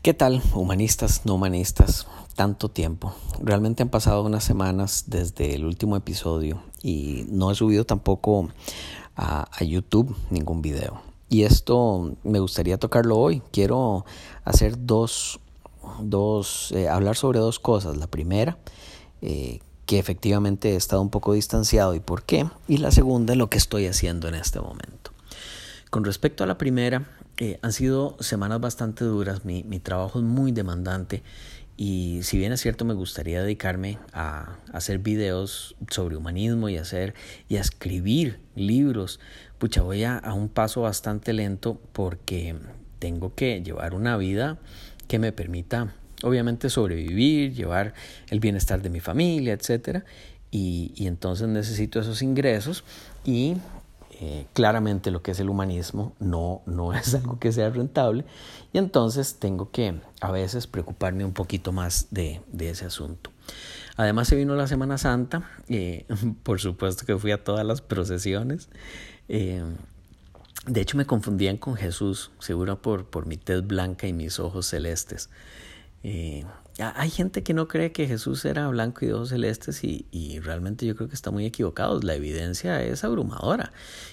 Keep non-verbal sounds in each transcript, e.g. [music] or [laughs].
¿Qué tal, humanistas, no humanistas? Tanto tiempo. Realmente han pasado unas semanas desde el último episodio y no he subido tampoco a, YouTube ningún video. Y esto me gustaría tocarlo hoy. Quiero hacer dos, dos eh, hablar sobre dos cosas. La primera, eh, que efectivamente he estado un poco distanciado y por qué. Y la segunda, lo que estoy haciendo en este momento. Con respecto a la primera, eh, han sido semanas bastante duras, mi, mi, trabajo es muy demandante y si bien es cierto me gustaría dedicarme a, hacer videos sobre humanismo y hacer y a escribir libros, pucha voy a, a un paso bastante lento porque tengo que llevar una vida que me permita obviamente sobrevivir, llevar el bienestar de mi familia, etcétera. Y, y, entonces necesito esos ingresos y eh, claramente lo que es el humanismo no, no [laughs] es algo que sea rentable y entonces tengo que a veces preocuparme un poquito más de, de ese asunto. Además se vino la Semana Santa, eh, [laughs] por supuesto que fui a todas las procesiones. Eh, de hecho me confundían con Jesús, seguro por, por mi tez blanca y mis ojos celestes. Eh, hay gente que no cree que Jesús era blanco y ojos celestes y, y, realmente yo creo que está muy equivocado. La evidencia es abrumadora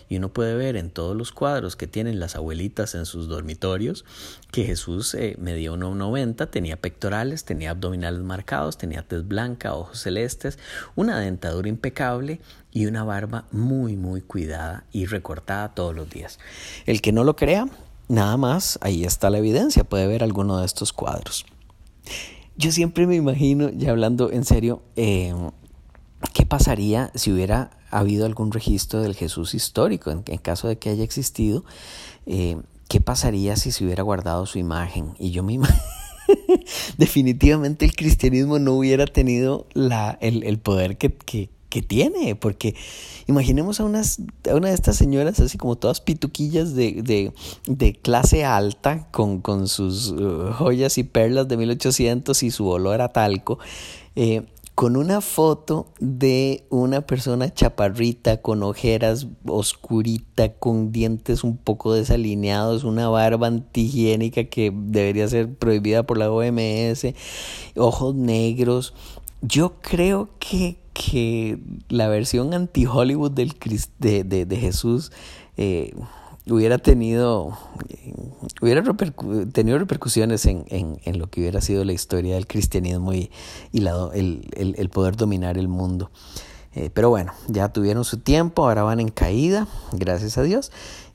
y uno puede ver en todos los cuadros que tienen las abuelitas en sus dormitorios que Jesús eh, medía 1,90, tenía pectorales, tenía abdominales marcados, tenía tez blanca, ojos celestes, una dentadura impecable y una barba muy muy cuidada y recortada todos los días. El que no lo crea, nada más, ahí está la evidencia, puede ver alguno de estos cuadros. Yo siempre me imagino, ya hablando en serio, eh, ¿qué pasaría si hubiera habido algún registro del Jesús histórico, en, caso de que haya existido? Eh, ¿Qué pasaría si se hubiera guardado su imagen? Y yo me imagino... [laughs] definitivamente el cristianismo no hubiera tenido la, el, el poder que, que, que tiene, porque imaginemos a, unas, a una de estas señoras así como todas pituquillas de, de, clase alta, con, con sus uh, joyas y perlas de 1800 y su olor a talco, eh, con una foto de una persona chaparrita, con ojeras oscurita, con dientes un poco desalineados, una barba antihigiénica que debería ser prohibida por la OMS, ojos negros. Yo creo que que la versión anti-Hollywood de, de, de, Jesús eh, hubiera tenido, hubiera tenido repercusiones en, en, en, lo que hubiera sido la historia del cristianismo y, y la, el, el, el, poder dominar el mundo. Eh, pero bueno, ya tuvieron su tiempo, ahora van en caída, gracias a Dios,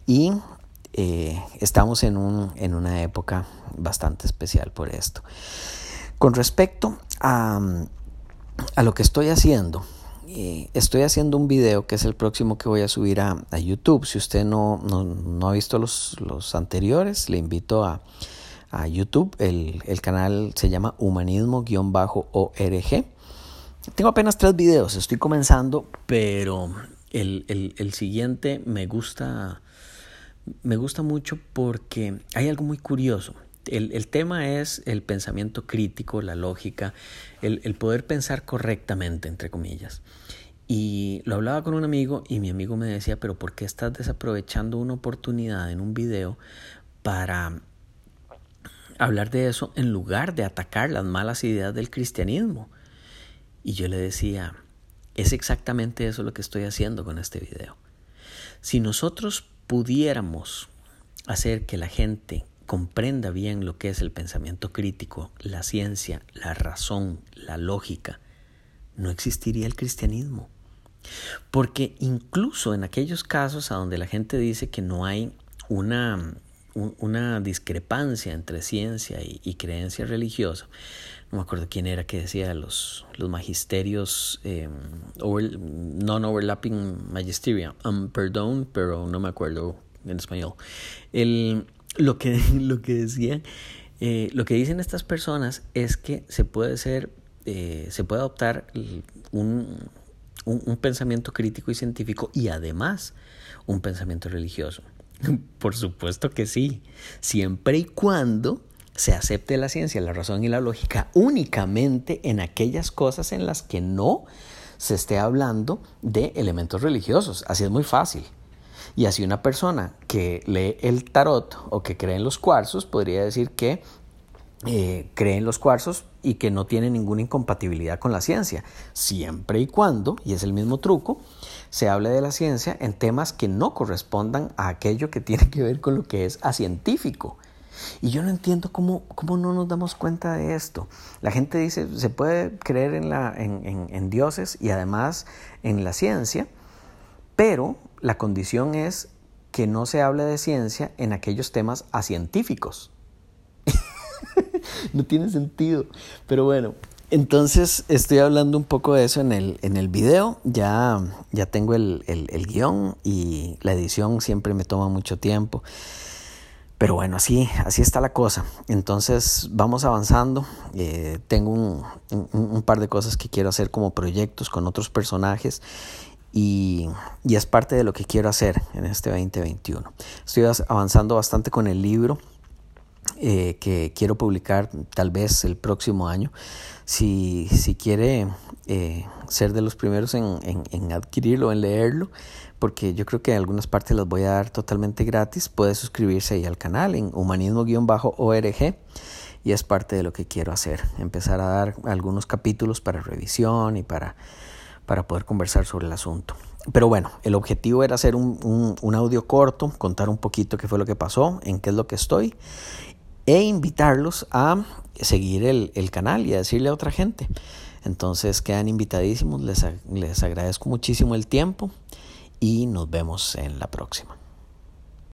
y eh, estamos en, un, en una época bastante especial por esto. Con respecto a a lo que estoy haciendo. estoy haciendo un video que es el próximo que voy a subir a, YouTube. Si usted no, no, ha visto los, los, anteriores, le invito a, a YouTube. El, el, canal se llama humanismo-org. Tengo apenas tres videos, estoy comenzando, pero el, el, el siguiente me gusta, me gusta mucho porque hay algo muy curioso. El, el, tema es el pensamiento crítico, la lógica, el, el, poder pensar correctamente, entre comillas. Y lo hablaba con un amigo y mi amigo me decía, pero ¿por qué estás desaprovechando una oportunidad en un video para hablar de eso en lugar de atacar las malas ideas del cristianismo? Y yo le decía, es exactamente eso lo que estoy haciendo con este video. Si nosotros pudiéramos hacer que la gente comprenda bien lo que es el pensamiento crítico, la ciencia, la razón, la lógica, no existiría el cristianismo. Porque incluso en aquellos casos a donde la gente dice que no hay una, una discrepancia entre ciencia y, creencia religiosa, no me acuerdo quién era que decía los, los magisterios eh, non-overlapping magisteria, um, perdón, pero no me acuerdo en español. El, lo que, [laughs] lo que decía, eh, lo que dicen estas personas es que se puede ser, eh, se puede adoptar un, un, un, pensamiento crítico y científico y además un pensamiento religioso. [laughs] Por supuesto que sí, siempre y cuando se acepte la ciencia, la razón y la lógica únicamente en aquellas cosas en las que no se esté hablando de elementos religiosos. Así es muy fácil. Y así una persona que lee el tarot o que cree en los cuarzos podría decir que eh, cree en los cuarzos y que no tiene ninguna incompatibilidad con la ciencia, siempre y cuando, y es el mismo truco, se hable de la ciencia en temas que no correspondan a aquello que tiene que ver con lo que es científico. Y yo no entiendo cómo, cómo no nos damos cuenta de esto. La gente dice, se puede creer en, la, en dioses y además en la ciencia, pero la condición es que no se hable de ciencia en aquellos temas científicos. [laughs] no tiene sentido. Pero bueno, entonces estoy hablando un poco de eso en el, en el video. Ya, ya tengo el, el, guion y la edición siempre me toma mucho tiempo. Pero bueno, así, así está la cosa. Entonces vamos avanzando. Eh, tengo un, un, par de cosas que quiero hacer como proyectos con otros personajes y, y, es parte de lo que quiero hacer en este 2021. Estoy avanzando bastante con el libro eh, que quiero publicar tal vez el próximo año. Si, si quiere eh, ser de los primeros en, en, en, adquirirlo, en leerlo, porque yo creo que algunas partes las voy a dar totalmente gratis, puede suscribirse ahí al canal en humanismo-org y es parte de lo que quiero hacer, empezar a dar algunos capítulos para revisión y para, para poder conversar sobre el asunto. Pero bueno, el objetivo era hacer un, un, audio corto, contar un poquito qué fue lo que pasó, en qué es lo que estoy e invitarlos a seguir el, el canal y a decirle a otra gente. Entonces quedan invitadísimos, les, les agradezco muchísimo el tiempo y nos vemos en la próxima.